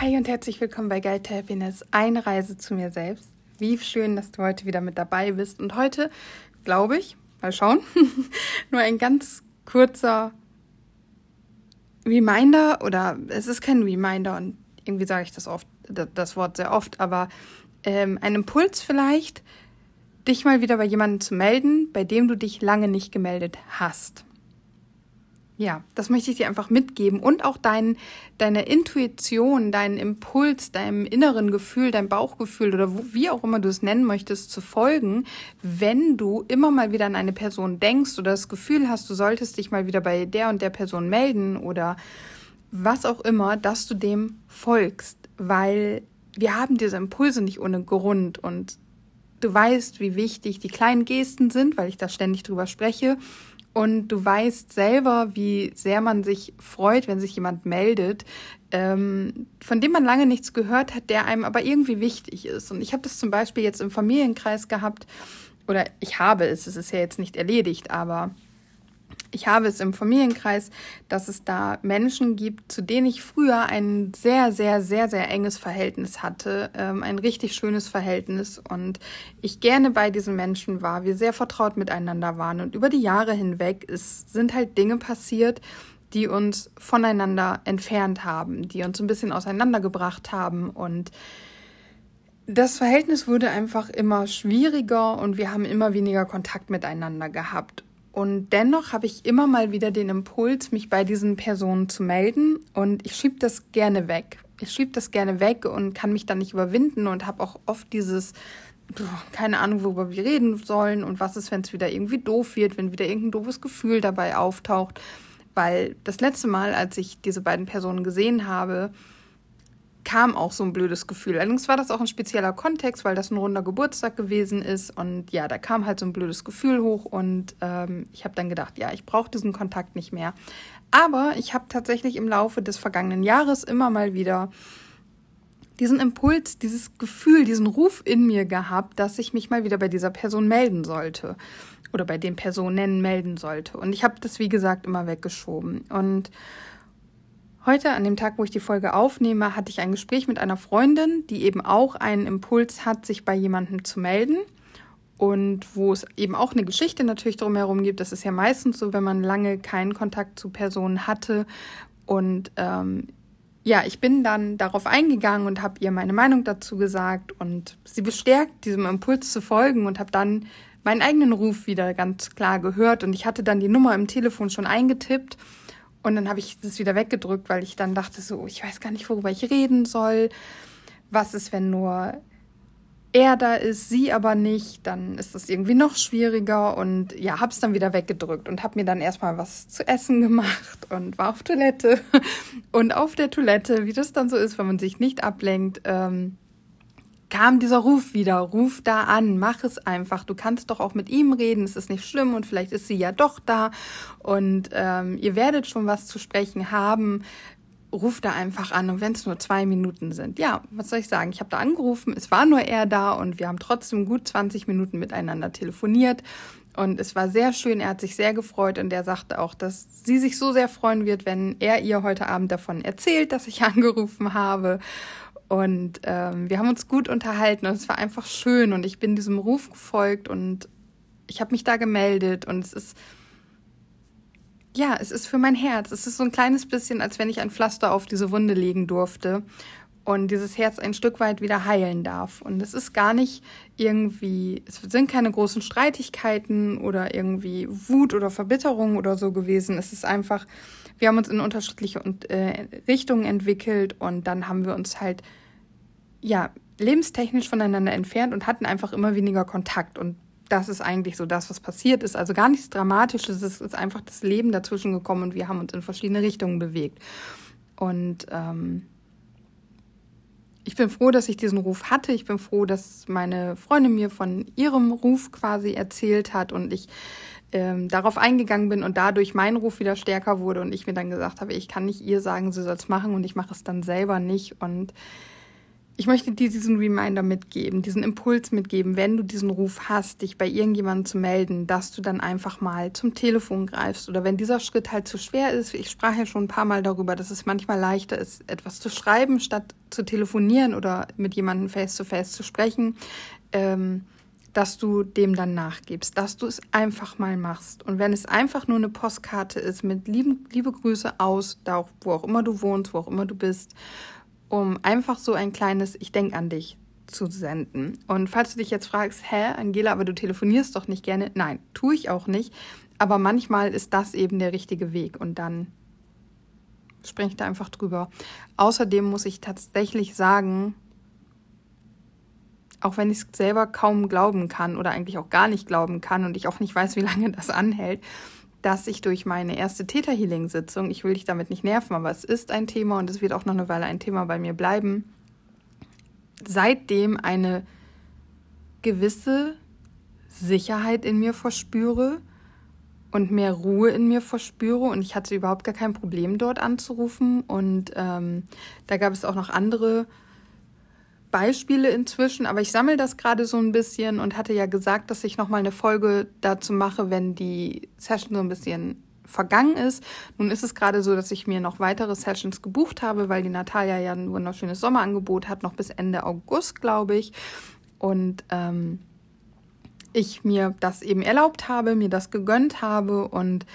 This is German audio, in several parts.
Hi und herzlich willkommen bei Guide to Happiness, eine Reise zu mir selbst. Wie schön, dass du heute wieder mit dabei bist. Und heute, glaube ich, mal schauen, nur ein ganz kurzer Reminder oder es ist kein Reminder und irgendwie sage ich das oft, das Wort sehr oft, aber ähm, ein Impuls vielleicht, dich mal wieder bei jemandem zu melden, bei dem du dich lange nicht gemeldet hast. Ja, das möchte ich dir einfach mitgeben und auch dein, deine Intuition, deinen Impuls, deinem inneren Gefühl, dein Bauchgefühl oder wo, wie auch immer du es nennen möchtest, zu folgen, wenn du immer mal wieder an eine Person denkst oder das Gefühl hast, du solltest dich mal wieder bei der und der Person melden oder was auch immer, dass du dem folgst, weil wir haben diese Impulse nicht ohne Grund und du weißt, wie wichtig die kleinen Gesten sind, weil ich da ständig drüber spreche und du weißt selber, wie sehr man sich freut, wenn sich jemand meldet, ähm, von dem man lange nichts gehört hat, der einem aber irgendwie wichtig ist. Und ich habe das zum Beispiel jetzt im Familienkreis gehabt, oder ich habe es, es ist ja jetzt nicht erledigt, aber ich habe es im Familienkreis, dass es da Menschen gibt, zu denen ich früher ein sehr, sehr, sehr, sehr enges Verhältnis hatte, ähm, ein richtig schönes Verhältnis. Und ich gerne bei diesen Menschen war, wir sehr vertraut miteinander waren. Und über die Jahre hinweg ist, sind halt Dinge passiert, die uns voneinander entfernt haben, die uns ein bisschen auseinandergebracht haben. Und das Verhältnis wurde einfach immer schwieriger und wir haben immer weniger Kontakt miteinander gehabt. Und dennoch habe ich immer mal wieder den Impuls, mich bei diesen Personen zu melden. Und ich schiebe das gerne weg. Ich schiebe das gerne weg und kann mich dann nicht überwinden und habe auch oft dieses, keine Ahnung, worüber wir reden sollen und was ist, wenn es wieder irgendwie doof wird, wenn wieder irgendein doofes Gefühl dabei auftaucht. Weil das letzte Mal, als ich diese beiden Personen gesehen habe, kam auch so ein blödes Gefühl. Allerdings war das auch ein spezieller Kontext, weil das ein runder Geburtstag gewesen ist. Und ja, da kam halt so ein blödes Gefühl hoch. Und ähm, ich habe dann gedacht, ja, ich brauche diesen Kontakt nicht mehr. Aber ich habe tatsächlich im Laufe des vergangenen Jahres immer mal wieder diesen Impuls, dieses Gefühl, diesen Ruf in mir gehabt, dass ich mich mal wieder bei dieser Person melden sollte oder bei den Personen melden sollte. Und ich habe das, wie gesagt, immer weggeschoben. Und Heute, an dem Tag, wo ich die Folge aufnehme, hatte ich ein Gespräch mit einer Freundin, die eben auch einen Impuls hat, sich bei jemandem zu melden. Und wo es eben auch eine Geschichte natürlich drumherum gibt. Das ist ja meistens so, wenn man lange keinen Kontakt zu Personen hatte. Und ähm, ja, ich bin dann darauf eingegangen und habe ihr meine Meinung dazu gesagt und sie bestärkt, diesem Impuls zu folgen und habe dann meinen eigenen Ruf wieder ganz klar gehört. Und ich hatte dann die Nummer im Telefon schon eingetippt und dann habe ich das wieder weggedrückt, weil ich dann dachte so, ich weiß gar nicht, worüber ich reden soll. Was ist, wenn nur er da ist, sie aber nicht, dann ist das irgendwie noch schwieriger und ja, habe es dann wieder weggedrückt und habe mir dann erstmal was zu essen gemacht und war auf Toilette. Und auf der Toilette, wie das dann so ist, wenn man sich nicht ablenkt, ähm, kam dieser Ruf wieder, ruf da an, mach es einfach. Du kannst doch auch mit ihm reden, es ist nicht schlimm und vielleicht ist sie ja doch da und ähm, ihr werdet schon was zu sprechen haben. Ruf da einfach an und wenn es nur zwei Minuten sind. Ja, was soll ich sagen? Ich habe da angerufen, es war nur er da und wir haben trotzdem gut 20 Minuten miteinander telefoniert. Und es war sehr schön, er hat sich sehr gefreut und er sagte auch, dass sie sich so sehr freuen wird, wenn er ihr heute Abend davon erzählt, dass ich angerufen habe. Und ähm, wir haben uns gut unterhalten und es war einfach schön und ich bin diesem Ruf gefolgt und ich habe mich da gemeldet und es ist, ja, es ist für mein Herz. Es ist so ein kleines bisschen, als wenn ich ein Pflaster auf diese Wunde legen durfte und dieses Herz ein Stück weit wieder heilen darf. Und es ist gar nicht irgendwie, es sind keine großen Streitigkeiten oder irgendwie Wut oder Verbitterung oder so gewesen. Es ist einfach, wir haben uns in unterschiedliche äh, Richtungen entwickelt und dann haben wir uns halt, ja, lebenstechnisch voneinander entfernt und hatten einfach immer weniger Kontakt. Und das ist eigentlich so das, was passiert ist. Also gar nichts Dramatisches. Es ist einfach das Leben dazwischen gekommen und wir haben uns in verschiedene Richtungen bewegt. Und ähm, ich bin froh, dass ich diesen Ruf hatte. Ich bin froh, dass meine Freundin mir von ihrem Ruf quasi erzählt hat und ich ähm, darauf eingegangen bin und dadurch mein Ruf wieder stärker wurde und ich mir dann gesagt habe, ich kann nicht ihr sagen, sie soll es machen und ich mache es dann selber nicht. Und ich möchte dir diesen Reminder mitgeben, diesen Impuls mitgeben, wenn du diesen Ruf hast, dich bei irgendjemandem zu melden, dass du dann einfach mal zum Telefon greifst oder wenn dieser Schritt halt zu schwer ist. Ich sprach ja schon ein paar Mal darüber, dass es manchmal leichter ist, etwas zu schreiben, statt zu telefonieren oder mit jemandem face-to-face -face zu sprechen, ähm, dass du dem dann nachgibst, dass du es einfach mal machst. Und wenn es einfach nur eine Postkarte ist mit lieben, liebe Grüße aus, da wo auch immer du wohnst, wo auch immer du bist um einfach so ein kleines Ich denke an dich zu senden. Und falls du dich jetzt fragst, hä, Angela, aber du telefonierst doch nicht gerne. Nein, tue ich auch nicht. Aber manchmal ist das eben der richtige Weg und dann springe ich da einfach drüber. Außerdem muss ich tatsächlich sagen, auch wenn ich es selber kaum glauben kann oder eigentlich auch gar nicht glauben kann und ich auch nicht weiß, wie lange das anhält, dass ich durch meine erste Theta-Healing-Sitzung, ich will dich damit nicht nerven, aber es ist ein Thema und es wird auch noch eine Weile ein Thema bei mir bleiben, seitdem eine gewisse Sicherheit in mir verspüre und mehr Ruhe in mir verspüre und ich hatte überhaupt gar kein Problem dort anzurufen und ähm, da gab es auch noch andere Beispiele inzwischen, aber ich sammle das gerade so ein bisschen und hatte ja gesagt, dass ich nochmal eine Folge dazu mache, wenn die Session so ein bisschen vergangen ist. Nun ist es gerade so, dass ich mir noch weitere Sessions gebucht habe, weil die Natalia ja ein wunderschönes Sommerangebot hat, noch bis Ende August, glaube ich. Und ähm, ich mir das eben erlaubt habe, mir das gegönnt habe und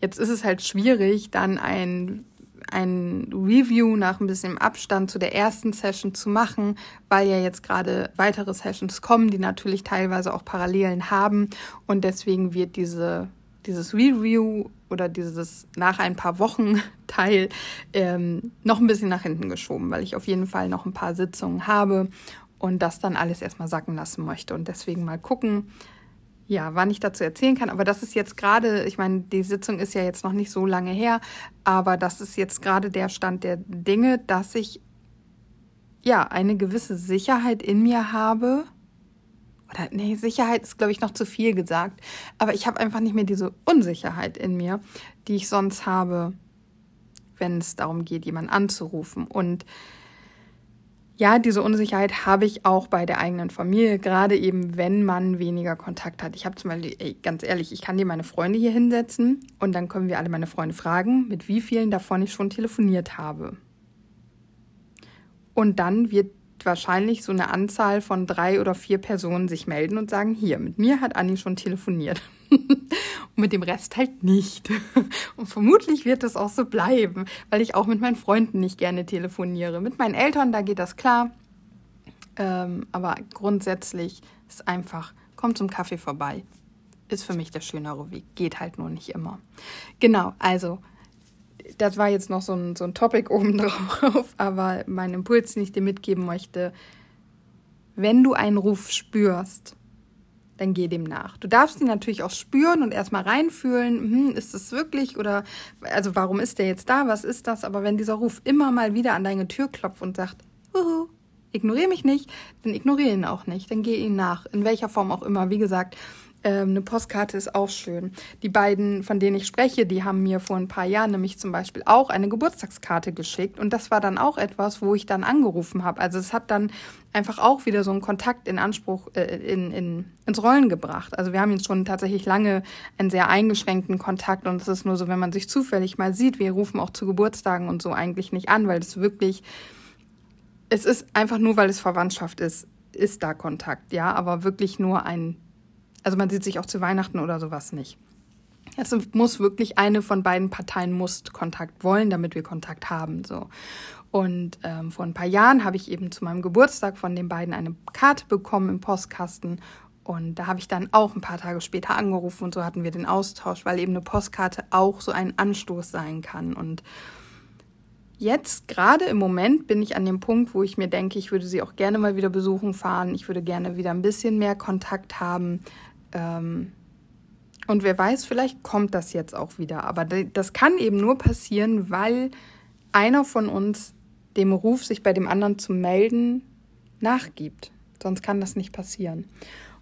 jetzt ist es halt schwierig, dann ein ein Review nach ein bisschen Abstand zu der ersten Session zu machen, weil ja jetzt gerade weitere Sessions kommen, die natürlich teilweise auch Parallelen haben. Und deswegen wird diese dieses Review oder dieses nach ein paar Wochen Teil ähm, noch ein bisschen nach hinten geschoben, weil ich auf jeden Fall noch ein paar Sitzungen habe und das dann alles erstmal sacken lassen möchte. Und deswegen mal gucken, ja, wann ich dazu erzählen kann. Aber das ist jetzt gerade, ich meine, die Sitzung ist ja jetzt noch nicht so lange her, aber das ist jetzt gerade der Stand der Dinge, dass ich ja eine gewisse Sicherheit in mir habe. Oder nee, Sicherheit ist, glaube ich, noch zu viel gesagt. Aber ich habe einfach nicht mehr diese Unsicherheit in mir, die ich sonst habe, wenn es darum geht, jemanden anzurufen. Und ja, diese Unsicherheit habe ich auch bei der eigenen Familie, gerade eben, wenn man weniger Kontakt hat. Ich habe zum Beispiel, ey, ganz ehrlich, ich kann dir meine Freunde hier hinsetzen und dann können wir alle meine Freunde fragen, mit wie vielen davon ich schon telefoniert habe. Und dann wird wahrscheinlich so eine Anzahl von drei oder vier Personen sich melden und sagen, hier, mit mir hat Anni schon telefoniert. und mit dem Rest halt nicht. Und vermutlich wird es auch so bleiben, weil ich auch mit meinen Freunden nicht gerne telefoniere. Mit meinen Eltern, da geht das klar. Ähm, aber grundsätzlich ist einfach, kommt zum Kaffee vorbei. Ist für mich der schönere Weg. Geht halt nur nicht immer. Genau, also das war jetzt noch so ein, so ein Topic obendrauf, aber mein Impuls, den ich dir mitgeben möchte, wenn du einen Ruf spürst, dann geh dem nach. Du darfst ihn natürlich auch spüren und erstmal reinfühlen, hm, ist es wirklich oder also warum ist der jetzt da, was ist das? Aber wenn dieser Ruf immer mal wieder an deine Tür klopft und sagt, Huhu, ignoriere mich nicht, dann ignoriere ihn auch nicht, dann geh ihn nach, in welcher Form auch immer. Wie gesagt, ähm, eine Postkarte ist auch schön. Die beiden, von denen ich spreche, die haben mir vor ein paar Jahren nämlich zum Beispiel auch eine Geburtstagskarte geschickt. Und das war dann auch etwas, wo ich dann angerufen habe. Also es hat dann einfach auch wieder so einen Kontakt in Anspruch, äh, in, in, ins Rollen gebracht. Also wir haben jetzt schon tatsächlich lange einen sehr eingeschränkten Kontakt. Und es ist nur so, wenn man sich zufällig mal sieht, wir rufen auch zu Geburtstagen und so eigentlich nicht an, weil es wirklich, es ist einfach nur, weil es Verwandtschaft ist, ist da Kontakt, ja, aber wirklich nur ein also man sieht sich auch zu Weihnachten oder sowas nicht. Es muss wirklich eine von beiden Parteien muss Kontakt wollen, damit wir Kontakt haben. So. Und ähm, vor ein paar Jahren habe ich eben zu meinem Geburtstag von den beiden eine Karte bekommen im Postkasten. Und da habe ich dann auch ein paar Tage später angerufen und so hatten wir den Austausch, weil eben eine Postkarte auch so ein Anstoß sein kann. Und jetzt, gerade im Moment, bin ich an dem Punkt, wo ich mir denke, ich würde sie auch gerne mal wieder besuchen fahren. Ich würde gerne wieder ein bisschen mehr Kontakt haben. Ähm, und wer weiß, vielleicht kommt das jetzt auch wieder. Aber das kann eben nur passieren, weil einer von uns dem Ruf, sich bei dem anderen zu melden, nachgibt. Sonst kann das nicht passieren.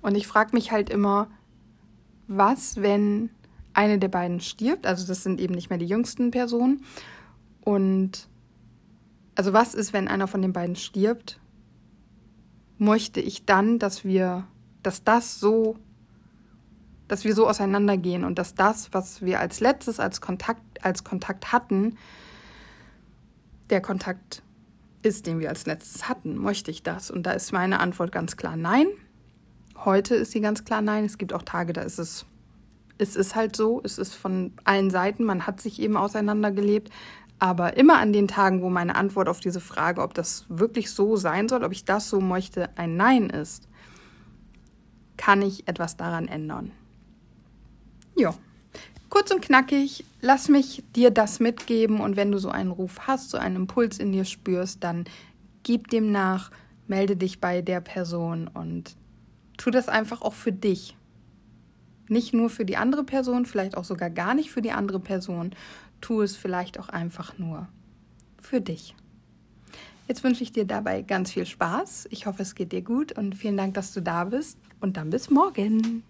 Und ich frage mich halt immer, was, wenn eine der beiden stirbt? Also das sind eben nicht mehr die jüngsten Personen. Und also was ist, wenn einer von den beiden stirbt möchte ich dann, dass wir, dass das so, dass wir so auseinandergehen und dass das, was wir als letztes als Kontakt, als Kontakt hatten, der Kontakt ist, den wir als letztes hatten. Möchte ich das? Und da ist meine Antwort ganz klar nein. Heute ist sie ganz klar nein. Es gibt auch Tage, da ist es, es ist halt so, es ist von allen Seiten, man hat sich eben auseinandergelebt. Aber immer an den Tagen, wo meine Antwort auf diese Frage, ob das wirklich so sein soll, ob ich das so möchte, ein Nein ist, kann ich etwas daran ändern. Ja, kurz und knackig, lass mich dir das mitgeben und wenn du so einen Ruf hast, so einen Impuls in dir spürst, dann gib dem nach, melde dich bei der Person und tu das einfach auch für dich. Nicht nur für die andere Person, vielleicht auch sogar gar nicht für die andere Person, tu es vielleicht auch einfach nur für dich. Jetzt wünsche ich dir dabei ganz viel Spaß. Ich hoffe, es geht dir gut und vielen Dank, dass du da bist. Und dann bis morgen.